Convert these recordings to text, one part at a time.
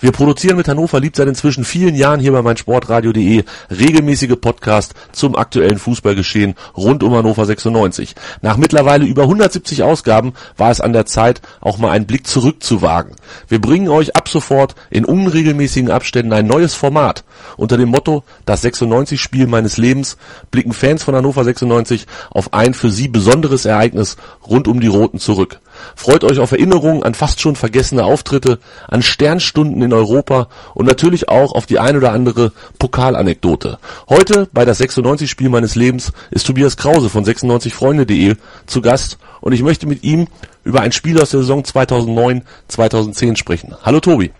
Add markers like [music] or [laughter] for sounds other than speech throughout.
Wir produzieren mit Hannover liebt seit inzwischen vielen Jahren hier bei meinsportradio.de regelmäßige Podcast zum aktuellen Fußballgeschehen rund um Hannover 96. Nach mittlerweile über 170 Ausgaben war es an der Zeit, auch mal einen Blick zurückzuwagen. Wir bringen euch ab sofort in unregelmäßigen Abständen ein neues Format. Unter dem Motto Das 96-Spiel meines Lebens blicken Fans von Hannover 96 auf ein für sie besonderes Ereignis rund um die Roten zurück. Freut euch auf Erinnerungen an fast schon vergessene Auftritte, an Sternstunden in Europa und natürlich auch auf die ein oder andere Pokalanekdote. Heute bei das 96-Spiel meines Lebens ist Tobias Krause von 96freunde.de zu Gast und ich möchte mit ihm über ein Spiel aus der Saison 2009-2010 sprechen. Hallo Tobi.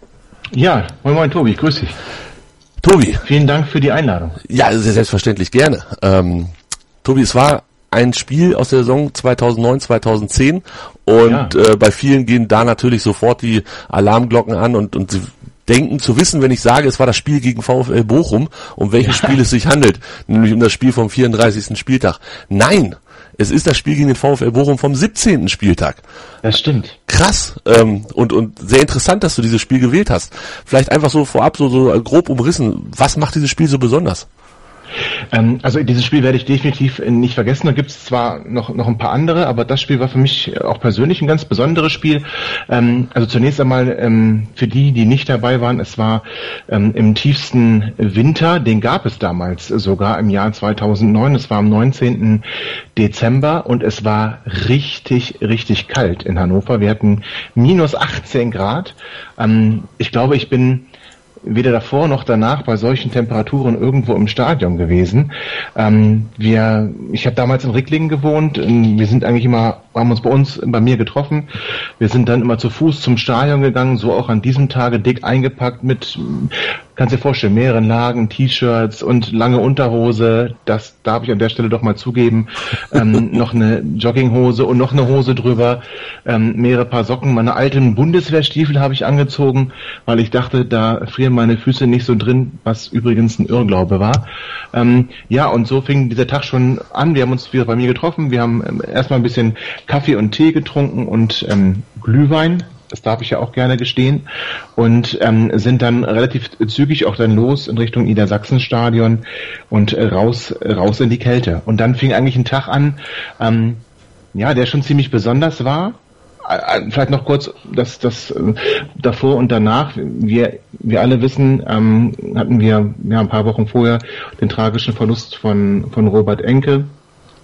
Ja, moin moin Tobi, grüß dich. Tobi. Vielen Dank für die Einladung. Ja, selbstverständlich gerne. Ähm, Tobi, es war ein Spiel aus der Saison 2009, 2010 und ja. äh, bei vielen gehen da natürlich sofort die Alarmglocken an und, und sie denken zu wissen, wenn ich sage, es war das Spiel gegen VfL Bochum, um welches ja. Spiel es sich handelt, nämlich um das Spiel vom 34. Spieltag. Nein, es ist das Spiel gegen den VfL Bochum vom 17. Spieltag. Das stimmt. Krass ähm, und und sehr interessant, dass du dieses Spiel gewählt hast. Vielleicht einfach so vorab so, so grob umrissen. Was macht dieses Spiel so besonders? Ähm, also dieses Spiel werde ich definitiv nicht vergessen. Da gibt es zwar noch, noch ein paar andere, aber das Spiel war für mich auch persönlich ein ganz besonderes Spiel. Ähm, also zunächst einmal ähm, für die, die nicht dabei waren, es war ähm, im tiefsten Winter, den gab es damals sogar im Jahr 2009. Es war am 19. Dezember und es war richtig, richtig kalt in Hannover. Wir hatten minus 18 Grad. Ähm, ich glaube, ich bin weder davor noch danach bei solchen Temperaturen irgendwo im Stadion gewesen. Ähm, wir, ich habe damals in Ricklingen gewohnt. Wir sind eigentlich immer, haben uns bei uns, bei mir getroffen. Wir sind dann immer zu Fuß zum Stadion gegangen, so auch an diesem Tage dick eingepackt mit kannst dir vorstellen, mehreren Lagen, T-Shirts und lange Unterhose, das darf ich an der Stelle doch mal zugeben, ähm, [laughs] noch eine Jogginghose und noch eine Hose drüber, ähm, mehrere Paar Socken, meine alten Bundeswehrstiefel habe ich angezogen, weil ich dachte, da frieren meine Füße nicht so drin, was übrigens ein Irrglaube war. Ähm, ja, und so fing dieser Tag schon an, wir haben uns wieder bei mir getroffen, wir haben ähm, erstmal ein bisschen Kaffee und Tee getrunken und ähm, Glühwein das darf ich ja auch gerne gestehen, und ähm, sind dann relativ zügig auch dann los in Richtung Niedersachsenstadion und raus, raus in die Kälte. Und dann fing eigentlich ein Tag an, ähm, ja, der schon ziemlich besonders war. Äh, äh, vielleicht noch kurz das, das äh, davor und danach. Wir, wir alle wissen, ähm, hatten wir ja, ein paar Wochen vorher den tragischen Verlust von, von Robert Enke,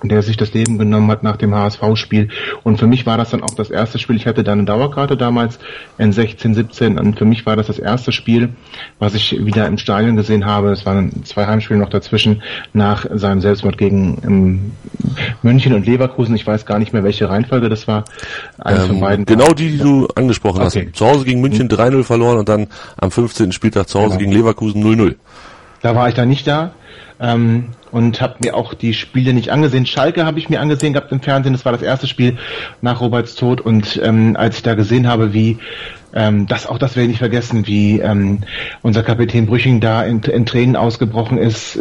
der sich das Leben genommen hat nach dem HSV-Spiel. Und für mich war das dann auch das erste Spiel. Ich hatte da eine Dauerkarte damals in 16, 17 und für mich war das das erste Spiel, was ich wieder im Stadion gesehen habe. Es waren zwei Heimspiele noch dazwischen nach seinem Selbstmord gegen ähm, München und Leverkusen. Ich weiß gar nicht mehr, welche Reihenfolge das war. Eines ähm, von beiden. Genau die, die du angesprochen okay. hast. Zu Hause gegen München 3-0 verloren und dann am 15. Spieltag zu Hause genau. gegen Leverkusen 0-0. Da war ich da nicht da. Ähm, und habe mir auch die Spiele nicht angesehen. Schalke habe ich mir angesehen gehabt im Fernsehen. Das war das erste Spiel nach Roberts Tod und ähm, als ich da gesehen habe, wie ähm, das auch das werde ich vergessen, wie ähm, unser Kapitän Brüching da in, in Tränen ausgebrochen ist.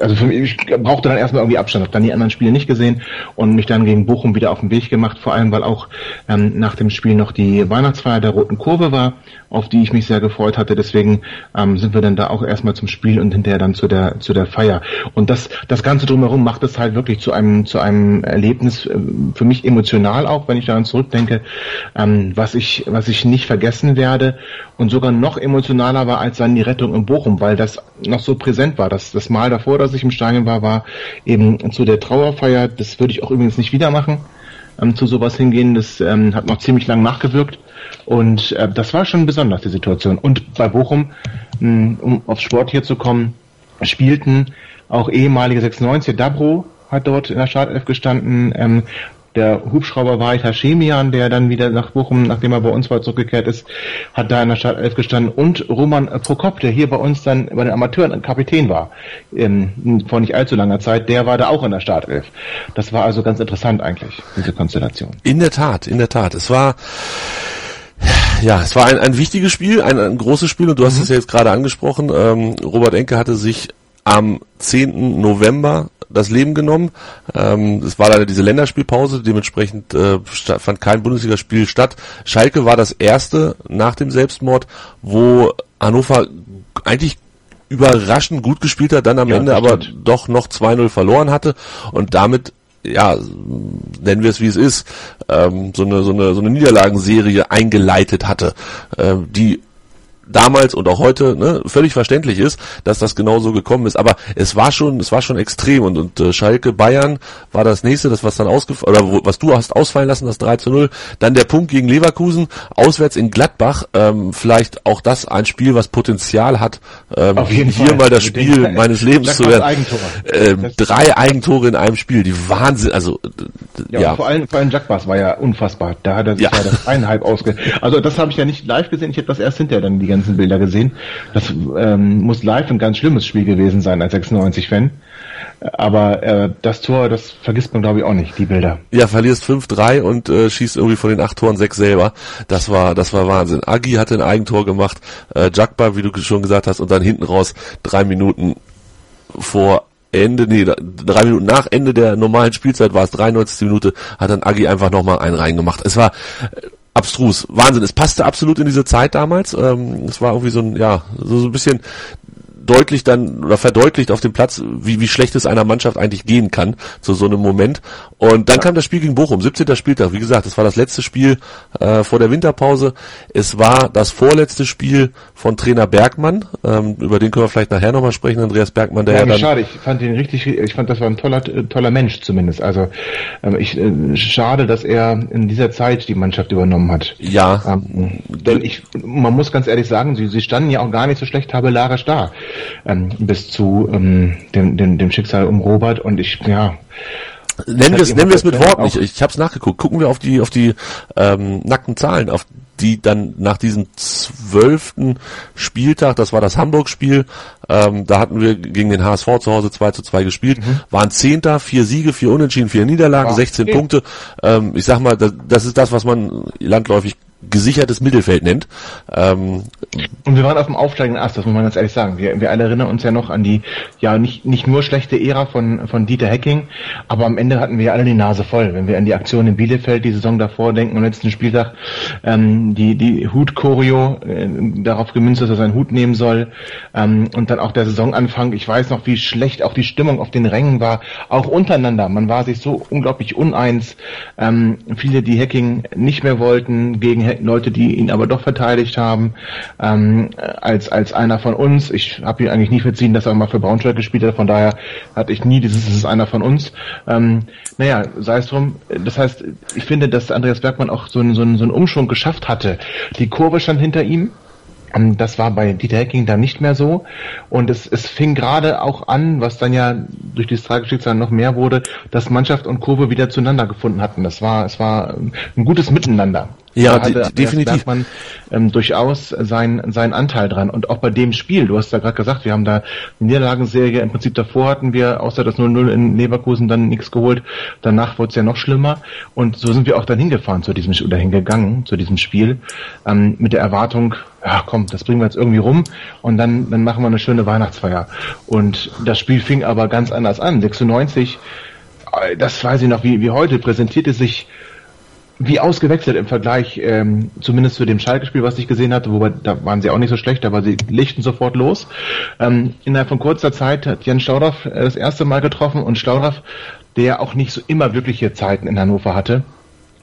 Also für mich, ich brauchte dann erstmal irgendwie Abstand, habe dann die anderen Spiele nicht gesehen und mich dann gegen Bochum wieder auf den Weg gemacht, vor allem weil auch ähm, nach dem Spiel noch die Weihnachtsfeier der Roten Kurve war, auf die ich mich sehr gefreut hatte. Deswegen ähm, sind wir dann da auch erstmal zum Spiel und hinterher dann zu der zu der Feier. Und das das Ganze drumherum macht es halt wirklich zu einem zu einem Erlebnis äh, für mich emotional auch, wenn ich daran zurückdenke, ähm, was ich was ich nicht vergessen werde und sogar noch emotionaler war als dann die Rettung in Bochum, weil das noch so präsent war. Das, das Mal davor, dass ich im Stadion war, war eben zu der Trauerfeier. Das würde ich auch übrigens nicht wieder machen, ähm, zu sowas hingehen. Das ähm, hat noch ziemlich lang nachgewirkt. Und äh, das war schon besonders, die Situation. Und bei Bochum, mh, um aufs Sport hier zu kommen, spielten auch ehemalige 96 Dabro hat dort in der Startelf gestanden, ähm, Der Hubschrauber war Hashemian, der dann wieder nach Bochum, nachdem er bei uns war, zurückgekehrt ist, hat da in der Startelf gestanden. Und Roman Prokop, der hier bei uns dann bei den Amateuren Kapitän war, ähm, vor nicht allzu langer Zeit, der war da auch in der Startelf. Das war also ganz interessant eigentlich, diese Konstellation. In der Tat, in der Tat. Es war ja, es war ein, ein wichtiges Spiel, ein, ein großes Spiel und du hast mhm. es ja jetzt gerade angesprochen. Ähm, Robert Enke hatte sich am 10. November das Leben genommen. Ähm, es war leider diese Länderspielpause, dementsprechend äh, fand kein Bundesligaspiel statt. Schalke war das erste nach dem Selbstmord, wo Hannover eigentlich überraschend gut gespielt hat, dann am ja, Ende aber doch noch 2-0 verloren hatte und damit ja, nennen wir es wie es ist, ähm, so eine so eine so eine Niederlagenserie eingeleitet hatte, äh, die damals und auch heute ne, völlig verständlich ist, dass das genau so gekommen ist. Aber es war schon, es war schon extrem und, und äh, Schalke Bayern war das nächste, das was dann ausgefallen oder wo, was du hast ausfallen lassen, das 3 zu 0. Dann der Punkt gegen Leverkusen, auswärts in Gladbach, ähm, vielleicht auch das ein Spiel, was Potenzial hat, ähm, hier Fall. mal das Spiel denke, [laughs] meines Lebens zu werden. Ähm, drei Eigentore in einem Spiel, die Wahnsinn, also ja, ja. vor allem vor allem Jackbas war ja unfassbar. Da hat er sich ja, ja das eineinhalb ausge. Also das habe ich ja nicht live gesehen, ich habe das erst hinterher dann die ganze ganzen Bilder gesehen. Das ähm, muss live ein ganz schlimmes Spiel gewesen sein als 96-Fan. Aber äh, das Tor, das vergisst man glaube ich auch nicht, die Bilder. Ja, verlierst 5-3 und äh, schießt irgendwie von den acht Toren sechs selber. Das war, das war Wahnsinn. Agi hatte ein Eigentor gemacht, äh, Jakba, wie du schon gesagt hast, und dann hinten raus drei Minuten vor Ende, nee, drei Minuten nach Ende der normalen Spielzeit war es 93. Minute, hat dann Agi einfach nochmal einen reingemacht. Es war abstrus. Wahnsinn. Es passte absolut in diese Zeit damals. Ähm, es war irgendwie so ein, ja, so, so ein bisschen deutlich dann oder verdeutlicht auf dem Platz, wie, wie schlecht es einer Mannschaft eigentlich gehen kann zu so einem Moment. Und dann ja. kam das Spiel gegen Bochum, 17. Spieltag. Wie gesagt, das war das letzte Spiel äh, vor der Winterpause. Es war das vorletzte Spiel von Trainer Bergmann. Ähm, über den können wir vielleicht nachher nochmal sprechen. Andreas Bergmann, der ja, ja dann schade. Ich fand ihn richtig, ich fand, das war ein toller, toller Mensch zumindest. Also ähm, ich äh, schade, dass er in dieser Zeit die Mannschaft übernommen hat. Ja. Ähm, denn ich, man muss ganz ehrlich sagen, sie, sie standen ja auch gar nicht so schlecht tabellarisch da ähm, bis zu ähm, dem, dem, dem Schicksal um Robert und ich, ja. Nennen wir es nennen wir es mit Worten. Ich, ich habe es nachgeguckt. Gucken wir auf die auf die ähm, nackten Zahlen, auf die dann nach diesem zwölften Spieltag, das war das Hamburg-Spiel, ähm, da hatten wir gegen den HSV zu Hause 2 zu 2 gespielt, mhm. waren Zehnter, vier Siege, vier Unentschieden, vier Niederlagen, wow. 16 okay. Punkte. Ähm, ich sag mal, das, das ist das, was man landläufig gesichertes Mittelfeld nennt. Ähm, und wir waren auf dem aufsteigenden Ast, das muss man ganz ehrlich sagen. Wir, wir alle erinnern uns ja noch an die, ja, nicht, nicht nur schlechte Ära von, von Dieter Hecking, aber am Ende hatten wir alle die Nase voll. Wenn wir an die Aktion in Bielefeld die Saison davor denken, am letzten Spieltag, ähm, die, die Hut-Choreo, äh, darauf gemünzt, dass er seinen Hut nehmen soll, ähm, und dann auch der Saisonanfang. Ich weiß noch, wie schlecht auch die Stimmung auf den Rängen war, auch untereinander. Man war sich so unglaublich uneins. Ähm, viele, die Hacking nicht mehr wollten, gegen Leute, die ihn aber doch verteidigt haben, ähm, als, als einer von uns. Ich habe ihn eigentlich nie verziehen, dass er mal für Braunschweig gespielt hat, von daher hatte ich nie dieses, es ist einer von uns. Ähm, naja, sei es drum. Das heißt, ich finde, dass Andreas Bergmann auch so einen, so einen, so einen Umschwung geschafft hatte. Die Kurve stand hinter ihm. Ähm, das war bei Dieter Hecking dann nicht mehr so. Und es, es fing gerade auch an, was dann ja durch dieses tragische Schicksal noch mehr wurde, dass Mannschaft und Kurve wieder zueinander gefunden hatten. Das war, es war ein gutes Miteinander. Ja, hatte definitiv. man ähm, durchaus seinen seinen Anteil dran. Und auch bei dem Spiel, du hast ja gerade gesagt, wir haben da eine Niederlagenserie, im Prinzip davor hatten wir außer das 0-0 in Leverkusen dann nichts geholt. Danach wurde es ja noch schlimmer. Und so sind wir auch dann hingefahren zu diesem, oder hingegangen zu diesem Spiel, ähm, mit der Erwartung, ja komm, das bringen wir jetzt irgendwie rum und dann, dann machen wir eine schöne Weihnachtsfeier. Und das Spiel fing aber ganz anders an. 96, äh, das weiß ich noch wie, wie heute, präsentierte sich wie ausgewechselt im Vergleich, ähm, zumindest zu dem Schalke-Spiel, was ich gesehen hatte, wobei da waren sie auch nicht so schlecht, aber sie lichten sofort los. Ähm, innerhalb von kurzer Zeit hat Jan Staudaff äh, das erste Mal getroffen und Staudaff, der auch nicht so immer wirkliche Zeiten in Hannover hatte,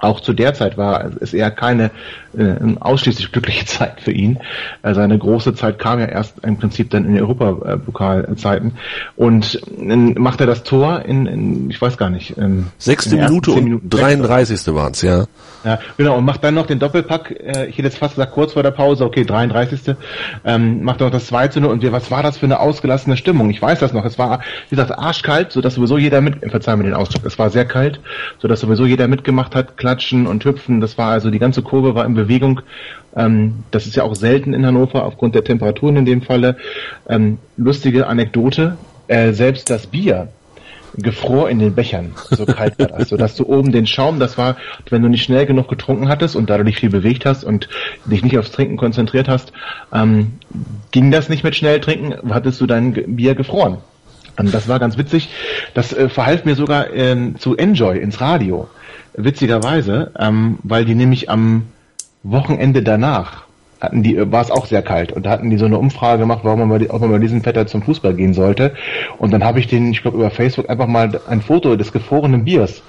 auch zu der Zeit war es eher keine äh, ausschließlich glückliche [laughs] Zeit für ihn. Äh, seine große Zeit kam ja erst im Prinzip dann in den Europapokalzeiten und äh, macht er das Tor in, in ich weiß gar nicht. Ähm, Sechste Minute und 33. waren es, ja. Ja, genau, und macht dann noch den Doppelpack, äh, ich hätte jetzt fast gesagt, kurz vor der Pause, okay, 33. Ähm, macht noch das 2 zu 0 und wir, was war das für eine ausgelassene Stimmung? Ich weiß das noch, es war, wie gesagt, arschkalt, so dass sowieso jeder mit, verzeihen wir den Ausdruck, es war sehr kalt, so dass sowieso jeder mitgemacht hat, klatschen und hüpfen, das war also, die ganze Kurve war in Bewegung, ähm, das ist ja auch selten in Hannover, aufgrund der Temperaturen in dem Falle. Ähm, lustige Anekdote, äh, selbst das Bier, gefror in den Bechern. So kalt war das. Sodass du oben den Schaum, das war, wenn du nicht schnell genug getrunken hattest und da du dich viel bewegt hast und dich nicht aufs Trinken konzentriert hast, ähm, ging das nicht mit schnell trinken, hattest du dein Bier gefroren. Und das war ganz witzig. Das äh, verhalf mir sogar ähm, zu Enjoy ins Radio. Witzigerweise, ähm, weil die nämlich am Wochenende danach hatten die, war es auch sehr kalt. Und da hatten die so eine Umfrage gemacht, warum man mal, ob man mal diesen Vetter zum Fußball gehen sollte. Und dann habe ich den, ich glaube, über Facebook einfach mal ein Foto des gefrorenen Biers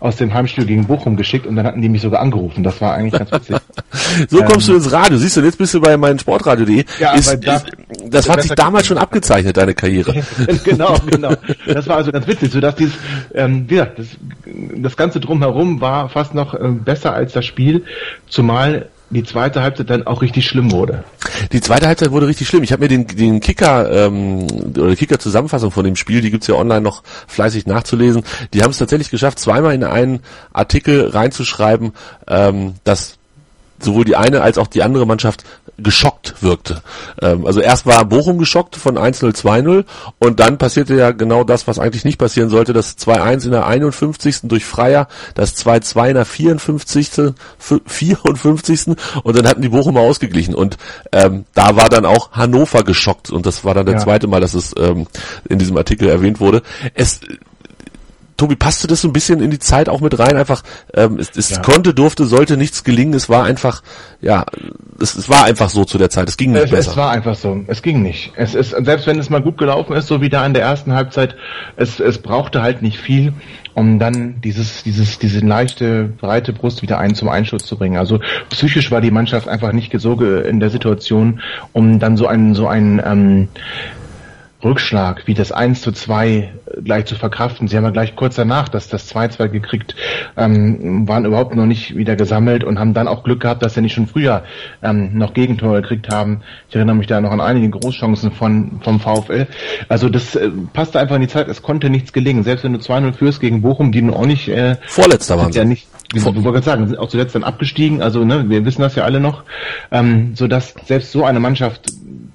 aus dem Heimspiel gegen Bochum geschickt und dann hatten die mich sogar angerufen. Das war eigentlich ganz witzig. [laughs] so ähm, kommst du ins Radio. Siehst du, jetzt bist du bei meinem Sportradio.de. Ja, ist, da, ist, das hat sich damals schon abgezeichnet, deine Karriere. [laughs] genau, genau. Das war also ganz witzig, so dass dieses, ähm, wie gesagt, das, das Ganze drumherum war fast noch äh, besser als das Spiel, zumal die zweite Halbzeit dann auch richtig schlimm wurde. Die zweite Halbzeit wurde richtig schlimm. Ich habe mir den, den Kicker ähm, oder Kicker-Zusammenfassung von dem Spiel, die gibt's ja online noch fleißig nachzulesen. Die haben es tatsächlich geschafft, zweimal in einen Artikel reinzuschreiben, ähm, dass sowohl die eine als auch die andere Mannschaft geschockt wirkte. Ähm, also erst war Bochum geschockt von 1-0, 2-0 und dann passierte ja genau das, was eigentlich nicht passieren sollte, das 2-1 in der 51. durch Freier, das 2-2 in der 54. 54. und dann hatten die Bochumer ausgeglichen und ähm, da war dann auch Hannover geschockt und das war dann der ja. zweite Mal, dass es ähm, in diesem Artikel erwähnt wurde. Es Tobi, passte das so ein bisschen in die Zeit auch mit rein? Einfach, ähm, es, es ja. konnte, durfte, sollte nichts gelingen. Es war einfach, ja, es, es war einfach so zu der Zeit. Es ging nicht es, besser. Es war einfach so. Es ging nicht. Es ist, selbst wenn es mal gut gelaufen ist, so wie da in der ersten Halbzeit, es, es brauchte halt nicht viel, um dann dieses, dieses, diese leichte, breite Brust wieder ein zum Einschuss zu bringen. Also psychisch war die Mannschaft einfach nicht so in der Situation, um dann so einen, so einen, ähm, Rückschlag wie das 1 zu 2 gleich zu verkraften. Sie haben ja gleich kurz danach das, das 2-2 gekriegt, ähm, waren überhaupt noch nicht wieder gesammelt und haben dann auch Glück gehabt, dass sie nicht schon früher ähm, noch Gegentore gekriegt haben. Ich erinnere mich da noch an einige Großchancen von, vom VfL. Also das äh, passte einfach in die Zeit, es konnte nichts gelingen. Selbst wenn du 2-0 führst gegen Bochum, die nun auch nicht... Äh, Vorletzter waren sie. Ja nicht, ich wollte gerade sagen, sind auch zuletzt dann abgestiegen, also ne, wir wissen das ja alle noch, ähm, so dass selbst so eine Mannschaft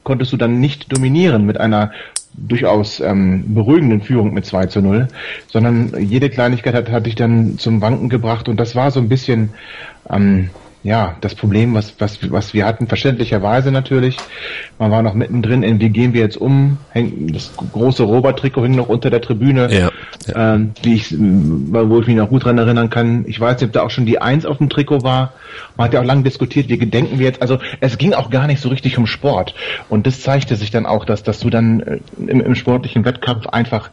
konntest du dann nicht dominieren mit einer durchaus ähm, beruhigenden Führung mit 2 zu 0, sondern jede Kleinigkeit hat, hat dich dann zum Wanken gebracht und das war so ein bisschen ähm, ja, das Problem, was, was, was wir hatten, verständlicherweise natürlich. Man war noch mittendrin in, wie gehen wir jetzt um? Häng, das große Robert-Trikot hing noch unter der Tribüne, ja, ja. Ähm, wie ich, wo ich mich noch gut dran erinnern kann. Ich weiß nicht, ob da auch schon die Eins auf dem Trikot war. Man hat ja auch lange diskutiert, wie gedenken wir jetzt. Also es ging auch gar nicht so richtig um Sport. Und das zeigte sich dann auch, dass, dass du dann äh, im, im sportlichen Wettkampf einfach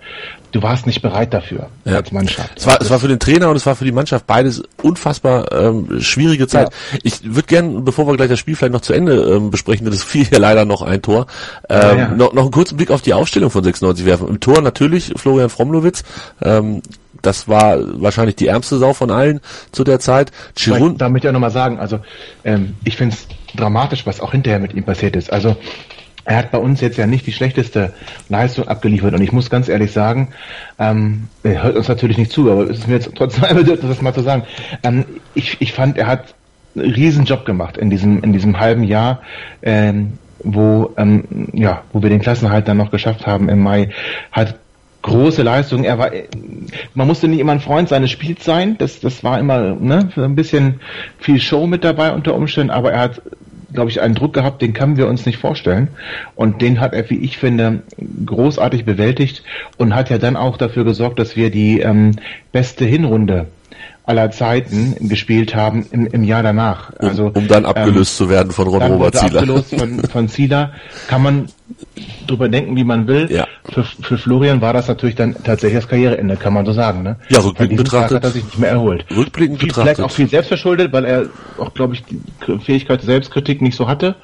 du warst nicht bereit dafür ja. als Mannschaft. Es war, es war für den Trainer und es war für die Mannschaft beides unfassbar ähm, schwierige Zeit. Ja. Ich würde gerne, bevor wir gleich das Spiel vielleicht noch zu Ende ähm, besprechen, denn es fiel hier leider noch ein Tor, ähm, ja, noch, noch einen kurzen Blick auf die Aufstellung von 96 werfen. Im Tor natürlich Florian Fromlowitz, ähm, das war wahrscheinlich die ärmste Sau von allen zu der Zeit. Chirun da möchte ich auch nochmal sagen, also ähm, ich finde es dramatisch, was auch hinterher mit ihm passiert ist. Also er hat bei uns jetzt ja nicht die schlechteste Leistung abgeliefert und ich muss ganz ehrlich sagen, ähm, er hört uns natürlich nicht zu, aber es ist mir jetzt trotzdem [laughs] ein Bedürfnis, das mal zu sagen. Ähm, ich, ich fand, er hat einen riesen Job gemacht in diesem, in diesem halben Jahr, ähm, wo, ähm, ja, wo wir den Klassenhalt dann noch geschafft haben im Mai, hat große Leistung. Er war, man musste nicht immer ein Freund seines Spiels sein. Das, das war immer ne, ein bisschen viel Show mit dabei unter Umständen, aber er hat glaube ich, einen Druck gehabt, den können wir uns nicht vorstellen. Und den hat er, wie ich finde, großartig bewältigt und hat ja dann auch dafür gesorgt, dass wir die ähm, beste Hinrunde aller Zeiten gespielt haben im, im Jahr danach. Also, um, um dann abgelöst ähm, zu werden von Ron Robert Zieler. Abgelöst von, von Zieler kann man drüber denken, wie man will. Ja. Für, für Florian war das natürlich dann tatsächlich das Karriereende, kann man so sagen. Ne? Ja, rückblickend betrachtet. Hat er sich nicht mehr erholt. Rückblickend viel, betrachtet. Vielleicht auch viel selbstverschuldet, weil er auch, glaube ich, die Fähigkeit der Selbstkritik nicht so hatte.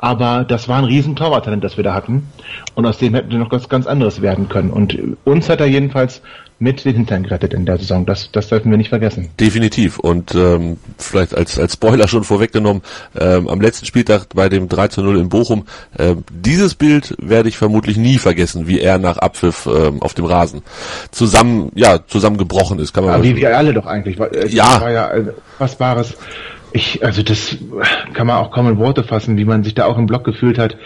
Aber das war ein riesen Torwarttalent, das wir da hatten. Und aus dem hätten wir noch was ganz anderes werden können. Und uns hat er jedenfalls mit den Hintern gerettet in der Saison. Das, das dürfen wir nicht vergessen. Definitiv. Und ähm, vielleicht als, als Spoiler schon vorweggenommen, ähm, am letzten Spieltag bei dem 3 zu 0 in Bochum, äh, dieses Bild werde ich vermutlich nie vergessen, wie er nach Abpfiff ähm, auf dem Rasen zusammen, ja, zusammengebrochen ist. Kann man Aber wie wir alle doch eigentlich. Es Ja. war ja ein fassbares. Ich, also das kann man auch kaum in Worte fassen, wie man sich da auch im Block gefühlt hat.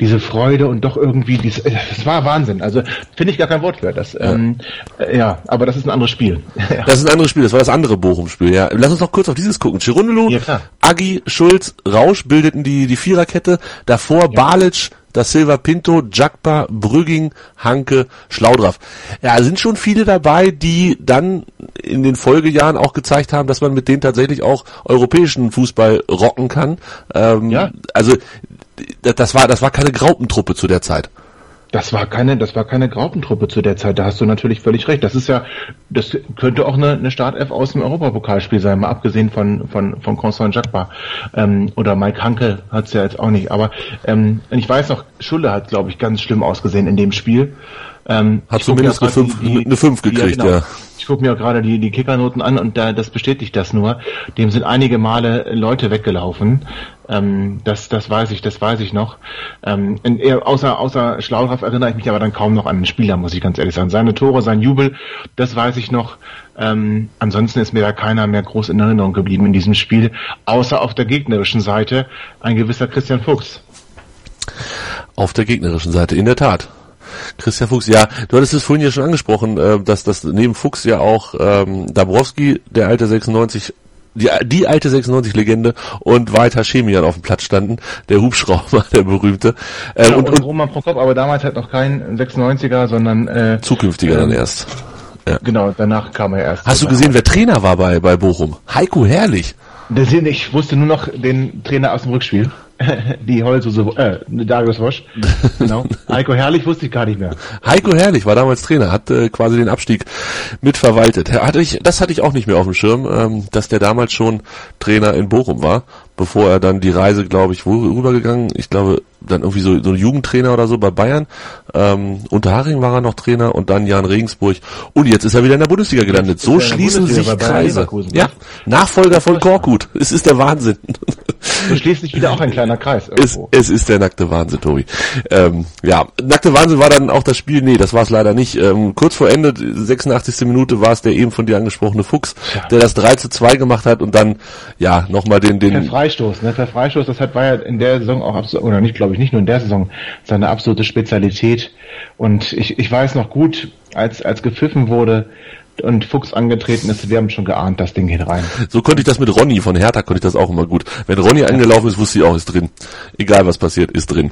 Diese Freude und doch irgendwie, dies, äh, das war Wahnsinn. Also finde ich gar kein Wort für das. Ja. Ähm, äh, ja, aber das ist ein anderes Spiel. [laughs] Ja. Das ist ein anderes Spiel, das war das andere Bochum-Spiel, ja. Lass uns noch kurz auf dieses gucken. Chirundelu, Ja. Agi, Schulz, Rausch bildeten die, die Viererkette. Davor Balic, Da Silva Pinto, Jakba, Brügging, Hanke, Schlaudraff. Ja, sind schon viele dabei, die dann in den Folgejahren auch gezeigt haben, dass man mit denen tatsächlich auch europäischen Fußball rocken kann. Ähm, Ja. Also das war das war keine Graupentruppe zu der Zeit. Das war keine, das war keine Graupentruppe zu der Zeit. Da hast du natürlich völlig recht. Das ist ja, das könnte auch eine, eine Startelf aus dem Europapokalspiel sein, mal abgesehen von von von Constant Jacques ähm, oder Mike Hanke hat's ja jetzt auch nicht. Aber ähm, ich weiß noch, Schulle hat, glaube ich, ganz schlimm ausgesehen in dem Spiel. Ähm, Hat zumindest eine auch grad fünf- eine fünf gekriegt, ja. Ich gucke mir auch gerade die, die Kickernoten an und da, das bestätigt das nur. Dem sind einige Male Leute weggelaufen. Ähm, das, das weiß ich, das weiß ich noch. Ähm, außer, außer Schlaudraff erinnere ich mich aber dann kaum noch an den Spieler, muss ich ganz ehrlich sagen. Seine Tore, sein Jubel, das weiß ich noch. Ähm, ansonsten ist mir da keiner mehr groß in Erinnerung geblieben in diesem Spiel, außer auf der gegnerischen Seite ein gewisser Christian Fuchs. Auf der gegnerischen Seite, in der Tat. Christian Fuchs, ja, du hattest es vorhin ja schon angesprochen, äh, dass das neben Fuchs ja auch ähm, Dabrowski, der alte 96 die, die alte 96-Legende und Walter Chemian auf dem Platz standen, der Hubschrauber, [laughs] der berühmte. Äh, Ja, und, und, und Roman Prokop, aber damals halt noch kein 96er, sondern äh, zukünftiger dann ähm, erst. genau, danach kam er erst. Hast du gesehen, wer Trainer war bei, bei Bochum? Heiko Herrlich. Der Sinn, ich wusste nur noch den Trainer aus dem Rückspiel. [laughs] Die Holzuse, äh, Darius Wosch. [laughs] Genau. Heiko Herrlich wusste ich gar nicht mehr. Heiko Herrlich war damals Trainer, hat äh, quasi den Abstieg mitverwaltet. Hatte ich, das hatte ich auch nicht mehr auf dem Schirm, ähm, dass der damals schon Trainer in Bochum war, bevor er dann die Reise, glaube ich, wo rübergegangen? Ich glaube, dann irgendwie so, so ein Jugendtrainer oder so bei Bayern. Ähm, unter Haring war er noch Trainer und dann Jan Regensburg. Und jetzt ist er wieder in der Bundesliga gelandet. Jetzt So schließen sich Kreise. Ja, ne? Nachfolger von Korkut. Es ist der Wahnsinn. So schließt sich wieder auch ein kleiner Kreis. Es, irgendwo. es ist der nackte Wahnsinn, Tobi. Ähm, ja, nackte Wahnsinn war dann auch das Spiel. Nee, das war es leider nicht. Ähm, kurz vor Ende, 86. Minute, war es der eben von dir angesprochene Fuchs, der das 3 zu 2 gemacht hat und dann, ja, nochmal den, Per den, Freistoß, ne? Per Freistoß, das hat, war ja in der Saison auch absolut, oder nicht, glaube ich, nicht nur in der Saison, seine absolute Spezialität. Und ich, ich weiß noch gut, als, als gepfiffen wurde und Fuchs angetreten ist, wir haben schon geahnt, das Ding geht rein. so konnte ich das mit Ronny von Hertha, konnte ich das auch immer gut. Wenn Ronny angelaufen ist, wusste ich auch, ist drin. Egal was passiert, ist drin.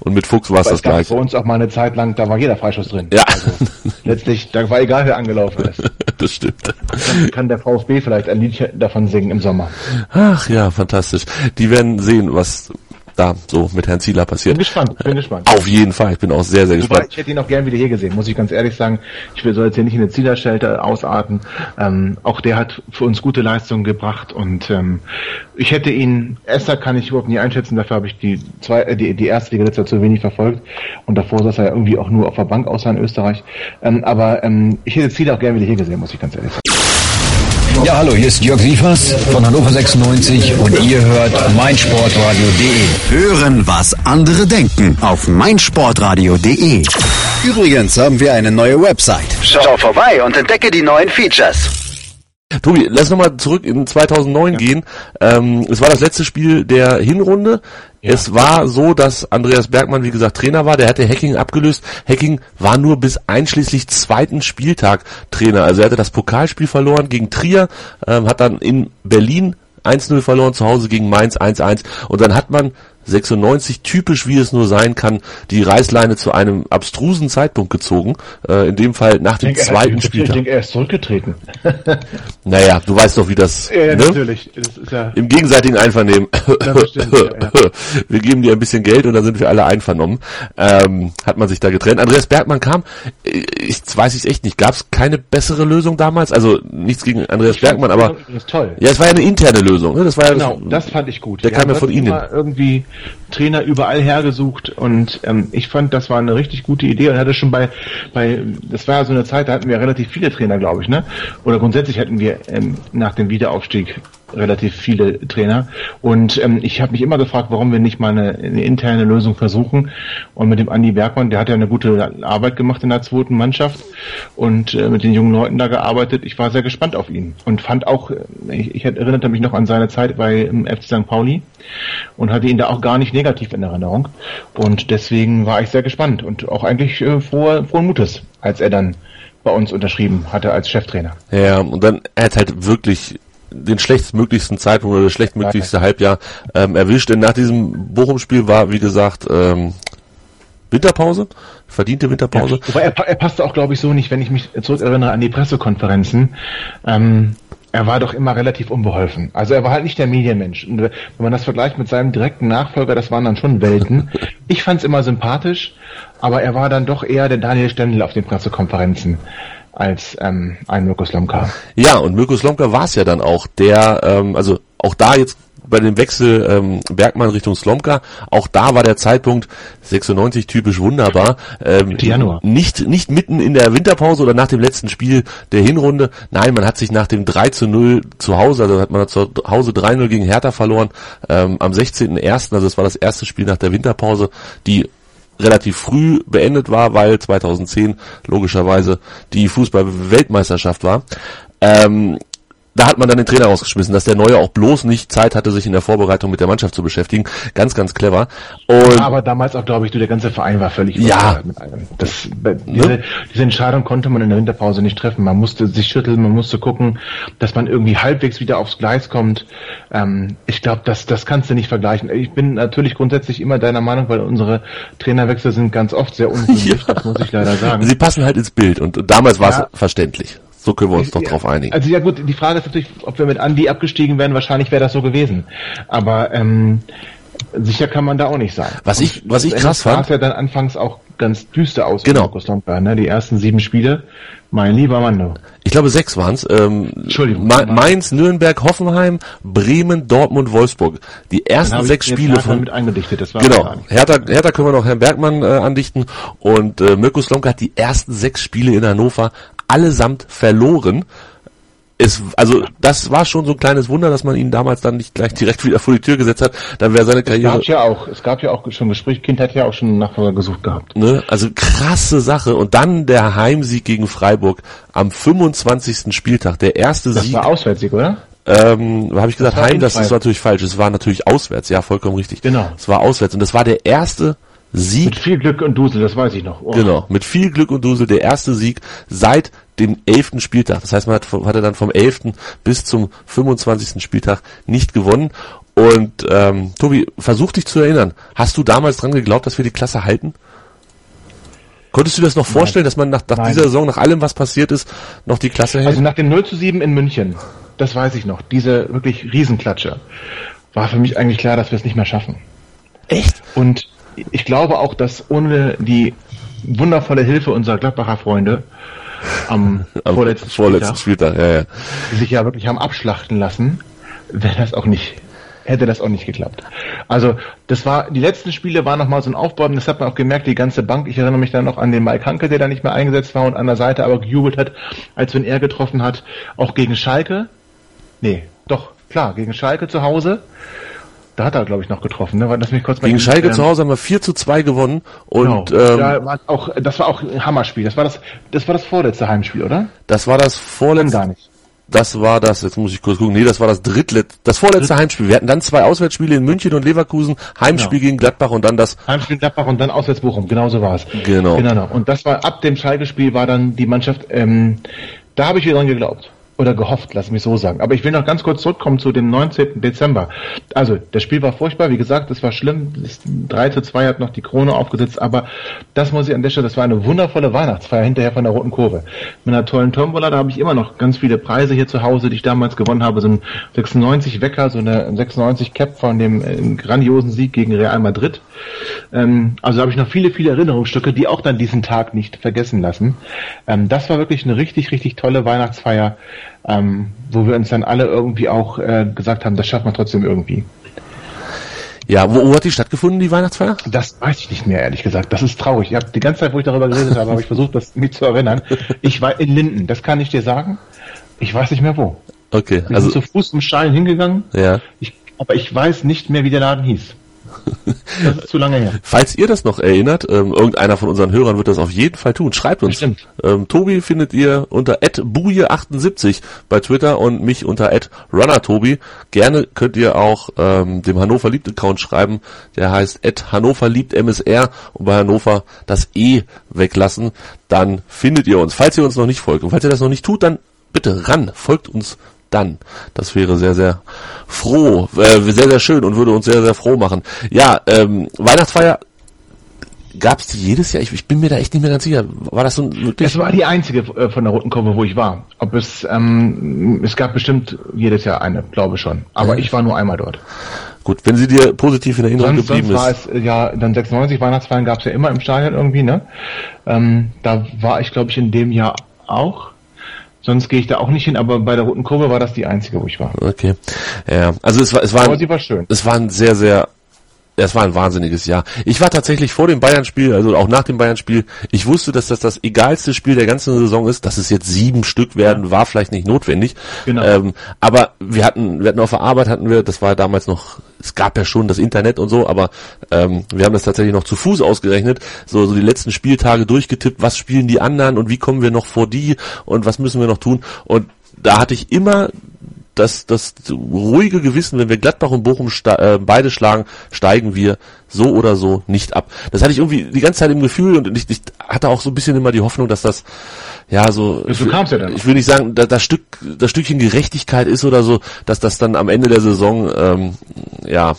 Und mit Fuchs war es das gleiche. bei uns auch mal eine Zeit lang, da war jeder Freischuss drin. Ja, [laughs] Letztlich, da war egal, wer angelaufen ist. [laughs] das stimmt. Dann kann der VfB vielleicht ein Lied davon singen im Sommer. Ach ja, fantastisch. Die werden sehen, was da so mit Herrn Zieler passiert. Bin gespannt, bin gespannt. Auf jeden Fall, ich bin auch sehr, sehr Wobei, gespannt. ich hätte ihn auch gern wieder hier gesehen, muss ich ganz ehrlich sagen. Ich will- soll jetzt hier nicht in eine Zielerschelte ausarten. Ähm, auch der hat für uns gute Leistungen gebracht und ähm, ich hätte ihn, Esser kann ich überhaupt nie einschätzen, dafür habe ich die zwei, äh, die, die erste Liga letzter zu wenig verfolgt und davor saß er ja irgendwie auch nur auf der Bank außer in Österreich. Ähm, aber ähm, ich hätte Zieler auch gern wieder hier gesehen, muss ich ganz ehrlich sagen. Ja, hallo, hier ist Jörg Sievers von Hannover 96 und ihr hört meinsportradio.de. Hören, was andere denken auf meinsportradio.de. Übrigens haben wir eine neue Website. Schau vorbei und entdecke die neuen Features. Tobi, lass nochmal zurück in 2009 gehen. Ähm, es war das letzte Spiel der Hinrunde. Es war so, dass Andreas Bergmann, wie gesagt, Trainer war. Der hatte Hacking abgelöst. Hacking war nur bis einschließlich zweiten Spieltag Trainer. Also er hatte das Pokalspiel verloren gegen Trier, ähm, hat dann in Berlin 1-0 verloren, zu Hause gegen Mainz 1-1. Und dann hat man 96 typisch wie es nur sein kann, die Reißleine zu einem abstrusen Zeitpunkt gezogen. Äh, in dem Fall nach dem Ich denke, zweiten ich, Spieltag. Ich denke, er ist zurückgetreten. [laughs] Naja, du weißt doch, wie das. ja, ne? natürlich. Das ist ja, Im gegenseitigen Einvernehmen. Das stimmt, ja, [laughs] Wir geben dir ein bisschen Geld und dann sind wir alle einvernommen. Ähm, hat man sich da getrennt. Andreas Bergmann kam, ich weiß ich echt nicht, gab es keine bessere Lösung damals? Also nichts gegen Andreas Bergmann, aber das ist toll. ja, es war ja eine interne Lösung. Ne? Das war ja Genau, das fand ich gut. Der kam ja von Ihnen. irgendwie Trainer überall hergesucht und ähm, ich fand, das war eine richtig gute Idee und hatte schon bei, bei, das war ja so eine Zeit, da hatten wir relativ viele Trainer, glaube ich, ne? Oder grundsätzlich hatten wir ähm, nach dem Wiederaufstieg relativ viele Trainer und ähm, ich habe mich immer gefragt, warum wir nicht mal eine, eine interne Lösung versuchen und mit dem Andi Bergmann, der hat ja eine gute Arbeit gemacht in der zweiten Mannschaft und äh, mit den jungen Leuten da gearbeitet. Ich war sehr gespannt auf ihn und fand auch, äh, ich, ich erinnerte mich noch an seine Zeit bei ähm, FC St. Pauli und hatte ihn da auch gar nicht negativ in Erinnerung. Und deswegen war ich sehr gespannt und auch eigentlich äh, froh, frohen Mutes, als er dann bei uns unterschrieben hatte als Cheftrainer. Ja, und dann er hat halt wirklich den schlechtmöglichsten Zeitpunkt oder das schlechtmöglichste Halbjahr ähm, erwischt. Denn nach diesem Bochum-Spiel war, wie gesagt, ähm, Winterpause, verdiente Winterpause. Wobei er, er passte auch, glaube ich, so nicht, wenn ich mich zurückerinnere an die Pressekonferenzen. Ähm, er war doch immer relativ unbeholfen. Also er war halt nicht der Medienmensch. Und wenn man das vergleicht mit seinem direkten Nachfolger, das waren dann schon Welten. [laughs] Ich fand es immer sympathisch, aber er war dann doch eher der Daniel Stendel auf den Pressekonferenzen als ähm, ein Mirko Slomka. Ja, und Mirko Slomka war es ja dann auch, der, ähm, also auch da jetzt bei dem Wechsel ähm, Bergmann Richtung Slomka, auch da war der Zeitpunkt 96 typisch wunderbar. Ähm, Januar. Nicht, nicht mitten in der Winterpause oder nach dem letzten Spiel der Hinrunde. Nein, man hat sich nach dem 3 zu 0 zu Hause, also hat man zu Hause 3-0 gegen Hertha verloren, ähm, am 16.01., also das war das erste Spiel nach der Winterpause, die relativ früh beendet war, weil 2010 logischerweise die Fußball-Weltmeisterschaft war. Ähm, da hat man dann den Trainer rausgeschmissen, dass der Neue auch bloß nicht Zeit hatte, sich in der Vorbereitung mit der Mannschaft zu beschäftigen. Ganz, ganz clever. Und Aber damals auch, glaube ich, du, der ganze Verein war völlig Ja. mit allem. Das, diese, diese Entscheidung konnte man in der Winterpause nicht treffen. Man musste sich schütteln, man musste gucken, dass man irgendwie halbwegs wieder aufs Gleis kommt. Ähm, ich glaube, das, das kannst du nicht vergleichen. Ich bin natürlich grundsätzlich immer deiner Meinung, weil unsere Trainerwechsel sind ganz oft sehr [laughs] unglücklich, das muss ich leider sagen. sie passen halt ins Bild. Und damals war es Ja. verständlich. So können wir uns doch drauf einigen. Also ja gut, die Frage ist natürlich, ob wir mit Andi abgestiegen wären, wahrscheinlich wäre das so gewesen. Aber ähm, sicher kann man da auch nicht sein. Was ich- was ich krass fand- sah es ja dann anfangs auch ganz düster aus. Genau. mit Markus Lomka, ne? Die ersten sieben Spiele, mein lieber Mann. Ich glaube, sechs waren's. Ähm, Entschuldigung. Ma Mainz, Nürnberg, Hoffenheim, Bremen, Dortmund, Wolfsburg. Die ersten sechs Spiele von mit eingedichtet. Das war Genau. Hertha, Hertha können wir noch Herrn Bergmann äh, andichten. Und äh, Mirko Slomka hat die ersten sechs Spiele in Hannover allesamt verloren. Es, also das war schon so ein kleines Wunder, dass man ihn damals dann nicht gleich direkt wieder vor die Tür gesetzt hat. Dann wäre seine Es Karriere. gab ja auch, es gab ja auch schon Gespräch, Kind hat ja auch schon einen Nachfolger gesucht gehabt. Ne? Also krasse Sache. Und dann der Heimsieg gegen Freiburg am 25. Spieltag. Der erste Das Sieg. war Auswärtsieg, oder? Ähm, habe ich gesagt, war Heim, das ist natürlich falsch. Es war natürlich auswärts, ja, vollkommen richtig. Genau. Es war auswärts. Und das war der erste Sieg Mit viel Glück und Dusel, das weiß ich noch. Oh. Genau, mit viel Glück und Dusel der erste Sieg seit dem elften Spieltag. Das heißt, man hat, hatte dann vom 11. bis zum 25. Spieltag nicht gewonnen. Und ähm, Tobi, versuch dich zu erinnern. Hast du damals dran geglaubt, dass wir die Klasse halten? Konntest du dir das noch vorstellen, dass man nach, nach Nein. dieser Saison, nach allem, was passiert ist, noch die Klasse hält? Also nach dem 0 zu 7 in München, das weiß ich noch, diese wirklich Riesenklatsche, war für mich eigentlich klar, dass wir es nicht mehr schaffen. Echt? Und ich glaube auch, dass ohne die wundervolle Hilfe unserer Gladbacher Freunde am, [laughs] Am vorletzten, vorletzten Spieltag, Spieltag, ja, ja. die sich ja wirklich haben abschlachten lassen, wäre das auch nicht, hätte das auch nicht geklappt. Also das war, die letzten Spiele waren nochmal so ein Aufbäumen, das hat man auch gemerkt, die ganze Bank, ich erinnere mich dann noch an den Mike Hanke, der da nicht mehr eingesetzt war und an der Seite aber gejubelt hat, als wenn er getroffen hat, auch gegen Schalke. Nee, doch, klar, gegen Schalke zu Hause. Da hat er, glaube ich, noch getroffen, ne? Das mich kurz mal Gegen Schalke ähm, zu Hause haben wir 4 zu 2 gewonnen und Genau. ähm, da war auch, das war auch ein Hammerspiel. Das war das, das war das vorletzte Heimspiel, oder? das war das vorletzte, gar nicht. das war das, jetzt muss ich kurz gucken, nee, das war das drittletzte, das vorletzte Heimspiel. Wir hatten dann zwei Auswärtsspiele in München und Leverkusen, Heimspiel Genau. gegen Gladbach und dann das, Heimspiel Gladbach und dann auswärts Bochum. Genau so war es. Genau. Genau. Und das war ab dem Schalke-Spiel war dann die Mannschaft. Ähm, da habe ich wieder dran geglaubt, Oder gehofft, lass mich so sagen. Aber ich will noch ganz kurz zurückkommen zu dem 19. Dezember. Also, das Spiel war furchtbar, wie gesagt, es war schlimm. Das 3 zu 2 hat noch die Krone aufgesetzt, aber das muss ich an der Stelle, das war eine wundervolle Weihnachtsfeier hinterher von der Roten Kurve. Mit einer tollen Tombola, da habe ich immer noch ganz viele Preise hier zu Hause, die ich damals gewonnen habe. So ein 96 Wecker, so eine 96 Cap von dem äh, grandiosen Sieg gegen Real Madrid. Ähm, also habe ich noch viele, viele Erinnerungsstücke, die auch dann diesen Tag nicht vergessen lassen. Ähm, das war wirklich eine richtig, richtig tolle Weihnachtsfeier ähm, wo wir uns dann alle irgendwie auch äh, gesagt haben, das schafft man trotzdem irgendwie. Ja, wo, wo hat die stattgefunden, die Weihnachtsfeier? Das weiß ich nicht mehr, ehrlich gesagt. Das ist traurig. Ich habe die ganze Zeit, wo ich darüber geredet habe, habe ich versucht, das mir zu erinnern. Ich war in Linden, das kann ich dir sagen. Ich weiß nicht mehr wo. Okay, Wir also zu Fuß im Stein hingegangen, ja. ich, aber ich weiß nicht mehr, wie der Laden hieß. Das ist zu lange her. Falls ihr das noch erinnert, ähm, irgendeiner von unseren Hörern wird das auf jeden Fall tun. Schreibt uns. Bestimmt. Ähm, Tobi findet ihr unter @buje78 bei Twitter und mich unter @runnertobi. Gerne könnt ihr auch ähm, dem Hannover liebt Account schreiben. Der heißt Hannover liebt MSR und bei Hannover das E weglassen. Dann findet ihr uns. Falls ihr uns noch nicht folgt und falls ihr das noch nicht tut, dann bitte ran, folgt uns dann. Das wäre sehr, sehr froh, äh, sehr, sehr schön und würde uns sehr, sehr froh machen. Ja, ähm, Weihnachtsfeier gab es die jedes Jahr? Ich, ich bin mir da echt nicht mehr ganz sicher. War das so ein wirklich? Das war die einzige äh, von der Roten Kurve, wo ich war. Ob es, ähm, es gab bestimmt jedes Jahr eine, glaube schon. Aber Ja. ich war nur einmal dort. Gut, wenn sie dir positiv in Erinnerung Sonst, sonst geblieben war ist. es, äh, ja, dann 96 Weihnachtsfeiern gab es ja immer im Stadion irgendwie, ne? Ähm, da war ich, glaube ich, in dem Jahr auch. Sonst gehe ich da auch nicht hin, aber bei der Roten Kurve war das die einzige, wo ich war. Okay. Ja, also es war, es war, Aber sie war schön. es war ein sehr, sehr, es war ein wahnsinniges Jahr. Ich war tatsächlich vor dem Bayern-Spiel, also auch nach dem Bayern-Spiel, ich wusste, dass das das egalste Spiel der ganzen Saison ist. Dass es jetzt sieben Stück werden, war vielleicht nicht notwendig. Genau. Ähm, aber wir hatten, wir hatten auf der Arbeit hatten wir, das war damals noch, es gab ja schon das Internet und so, aber ähm, wir haben das tatsächlich noch zu Fuß ausgerechnet, so, so die letzten Spieltage durchgetippt, was spielen die anderen und wie kommen wir noch vor die und was müssen wir noch tun. Und da hatte ich immer das, das ruhige Gewissen, wenn wir Gladbach und Bochum äh, beide schlagen, steigen wir so oder so nicht ab. Das hatte ich irgendwie die ganze Zeit im Gefühl und ich, ich hatte auch so ein bisschen immer die Hoffnung, dass das ja so So kam's ja dann. ich will nicht sagen, dass das Stück das Stückchen Gerechtigkeit ist oder so, dass das dann am Ende der Saison ähm, ja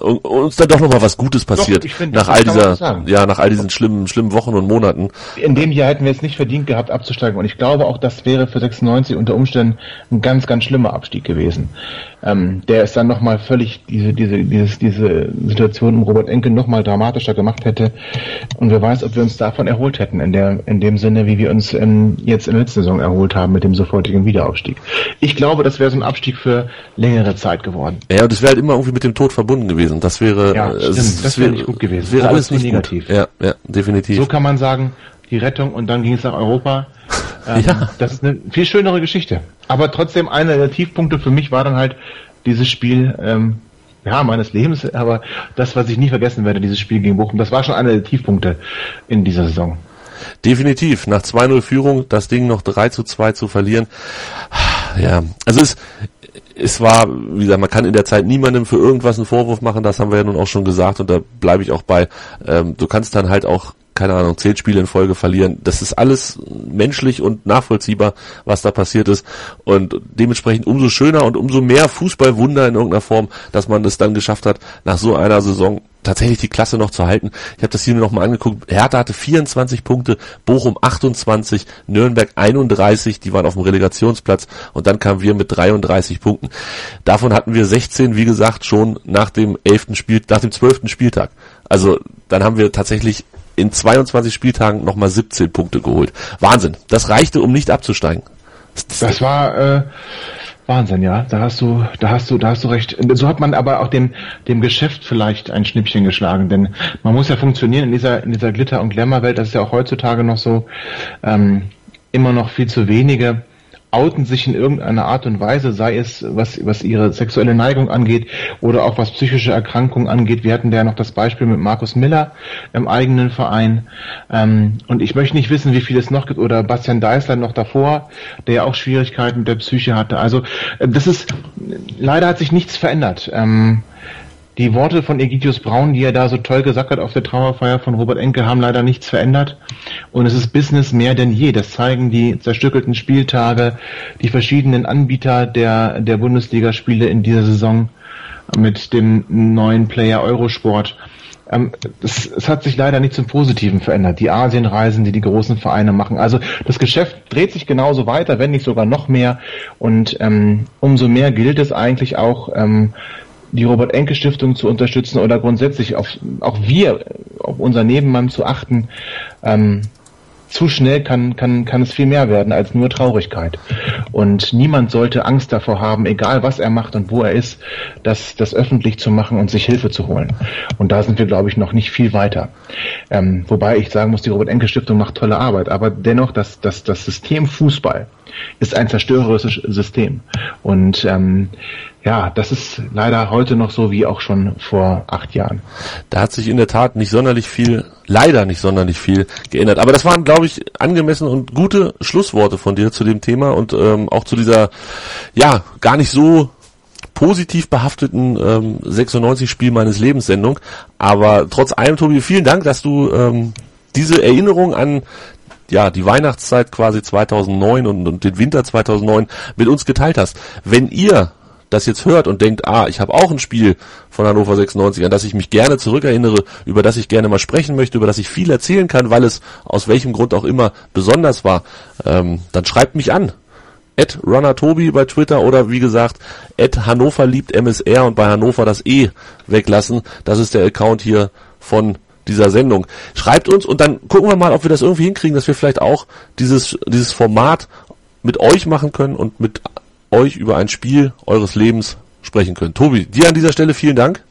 uns dann doch noch mal was Gutes passiert ich finde, nach all dieser ja nach all diesen schlimmen schlimmen Wochen und Monaten. In dem Jahr hätten wir es nicht verdient gehabt, abzusteigen. Und ich glaube auch, das wäre für 96 unter Umständen ein ganz, ganz schlimmer Abstieg gewesen. Ähm, der es dann nochmal völlig diese, diese, dieses, diese Situation um Robert Enke nochmal dramatischer gemacht hätte. Und wer weiß, ob wir uns davon erholt hätten, in der, in dem Sinne, wie wir uns ähm, jetzt in der letzten Saison erholt haben mit dem sofortigen Wiederaufstieg. Ich glaube, das wäre so ein Abstieg für längere Zeit geworden. Ja, und es wäre halt immer irgendwie mit dem Tod verbunden gewesen. Das wäre Ja, äh, stimmt. Das es wäre nicht gut gewesen. Es wäre alles nicht negativ. gut. Ja, ja, definitiv. So kann man sagen, die Rettung und dann ging es nach Europa. [laughs] Ähm, Ja. Das ist eine viel schönere Geschichte. Aber trotzdem einer der Tiefpunkte für mich war dann halt dieses Spiel, ähm, ja, meines Lebens, aber das, was ich nie vergessen werde, dieses Spiel gegen Bochum, das war schon einer der Tiefpunkte in dieser Saison. Definitiv. Nach 2-0 Führung das Ding noch 3 zu 2 zu verlieren. Ja, also es, es war, wie gesagt, man kann in der Zeit niemandem für irgendwas einen Vorwurf machen, das haben wir ja nun auch schon gesagt und da bleibe ich auch bei. Ähm, du kannst dann halt auch, keine Ahnung, zehn Spiele in Folge verlieren. Das ist alles menschlich und nachvollziehbar, was da passiert ist und dementsprechend umso schöner und umso mehr Fußballwunder in irgendeiner Form, dass man es dann geschafft hat, nach so einer Saison tatsächlich die Klasse noch zu halten. Ich habe das hier noch mal angeguckt. Hertha hatte 24 Punkte, Bochum 28, Nürnberg 31, die waren auf dem Relegationsplatz und dann kamen wir mit 33 Punkten. Davon hatten wir 16, wie gesagt, schon nach dem 11. Spiel, nach dem 12. Spieltag. Also dann haben wir tatsächlich in 22 Spieltagen nochmal 17 Punkte geholt. Wahnsinn. Das reichte, um nicht abzusteigen. Das war äh, Wahnsinn, ja. Da hast du, da hast du, da hast du recht. So hat man aber auch dem, dem Geschäft vielleicht ein Schnippchen geschlagen, denn man muss ja funktionieren in dieser, in dieser Glitter- und Glamour-Welt. Das ist ja auch heutzutage noch so. Ähm, immer noch viel zu wenige outen sich in irgendeiner Art und Weise, sei es was, was ihre sexuelle Neigung angeht oder auch was psychische Erkrankungen angeht. Wir hatten da ja noch das Beispiel mit Markus Miller im eigenen Verein. Ähm, und ich möchte nicht wissen, wie viel es noch gibt oder Bastian Deißler noch davor, der ja auch Schwierigkeiten mit der Psyche hatte. Also äh, das ist, leider hat sich nichts verändert. Ähm, die Worte von Egidius Braun, die er da so toll gesagt hat auf der Trauerfeier von Robert Enke, haben leider nichts verändert. Und es ist Business mehr denn je. Das zeigen die zerstückelten Spieltage, die verschiedenen Anbieter der, der Bundesligaspiele in dieser Saison mit dem neuen Player Eurosport. Ähm, es, es hat sich leider nicht zum Positiven verändert. Die Asienreisen, die die großen Vereine machen. Also das Geschäft dreht sich genauso weiter, wenn nicht sogar noch mehr. Und ähm, umso mehr gilt es eigentlich auch, ähm, die Robert-Enke-Stiftung zu unterstützen oder grundsätzlich auf, auch wir, auf unser Nebenmann zu achten. Ähm, zu schnell kann, kann, kann es viel mehr werden als nur Traurigkeit. Und niemand sollte Angst davor haben, egal was er macht und wo er ist, das, das öffentlich zu machen und sich Hilfe zu holen. Und da sind wir, glaube ich, noch nicht viel weiter. Ähm, wobei ich sagen muss, die Robert-Enke-Stiftung macht tolle Arbeit, aber dennoch, das, das, das System Fußball ist ein zerstörerisches System. Und ähm, ja, das ist leider heute noch so wie auch schon vor acht Jahren. Da hat sich in der Tat nicht sonderlich viel, leider nicht sonderlich viel geändert. Aber das waren, glaube ich, angemessen und gute Schlussworte von dir zu dem Thema und ähm, auch zu dieser, ja, gar nicht so positiv behafteten ähm, 96 Spiel meines Lebens Sendung. Aber trotz allem, Tobi, vielen Dank, dass du ähm, diese Erinnerung an ja, die Weihnachtszeit quasi 2009 und, und den Winter 2009 mit uns geteilt hast. Wenn ihr das jetzt hört und denkt, ah, ich habe auch ein Spiel von Hannover 96, an das ich mich gerne zurückerinnere, über das ich gerne mal sprechen möchte, über das ich viel erzählen kann, weil es aus welchem Grund auch immer besonders war, ähm, dann schreibt mich an. At Tobi bei Twitter oder wie gesagt, at Hannover liebt MSR und bei Hannover das E weglassen. Das ist der Account hier von dieser Sendung. Schreibt uns und dann gucken wir mal, ob wir das irgendwie hinkriegen, dass wir vielleicht auch dieses, dieses Format mit euch machen können und mit euch über ein Spiel eures Lebens sprechen können. Tobi, dir an dieser Stelle vielen Dank.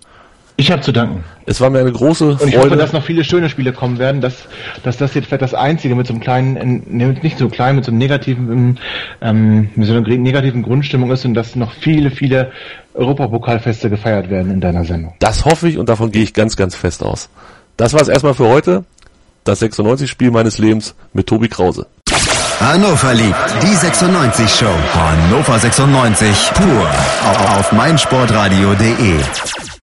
Ich habe zu danken. Es war mir eine große Freude. Und ich hoffe, dass noch viele schöne Spiele kommen werden, dass, dass das jetzt vielleicht das einzige mit so einem kleinen, nicht so klein, mit so einem negativen, ähm, mit so einer negativen Grundstimmung ist und dass noch viele, viele Europapokalfeste gefeiert werden in deiner Sendung. Das hoffe ich und davon gehe ich ganz, ganz fest aus. Das war es erstmal für heute. Das 96-Spiel meines Lebens mit Tobi Krause. Hannover liebt die 96 Show. Hannover 96 pur auf meinsportradio.de.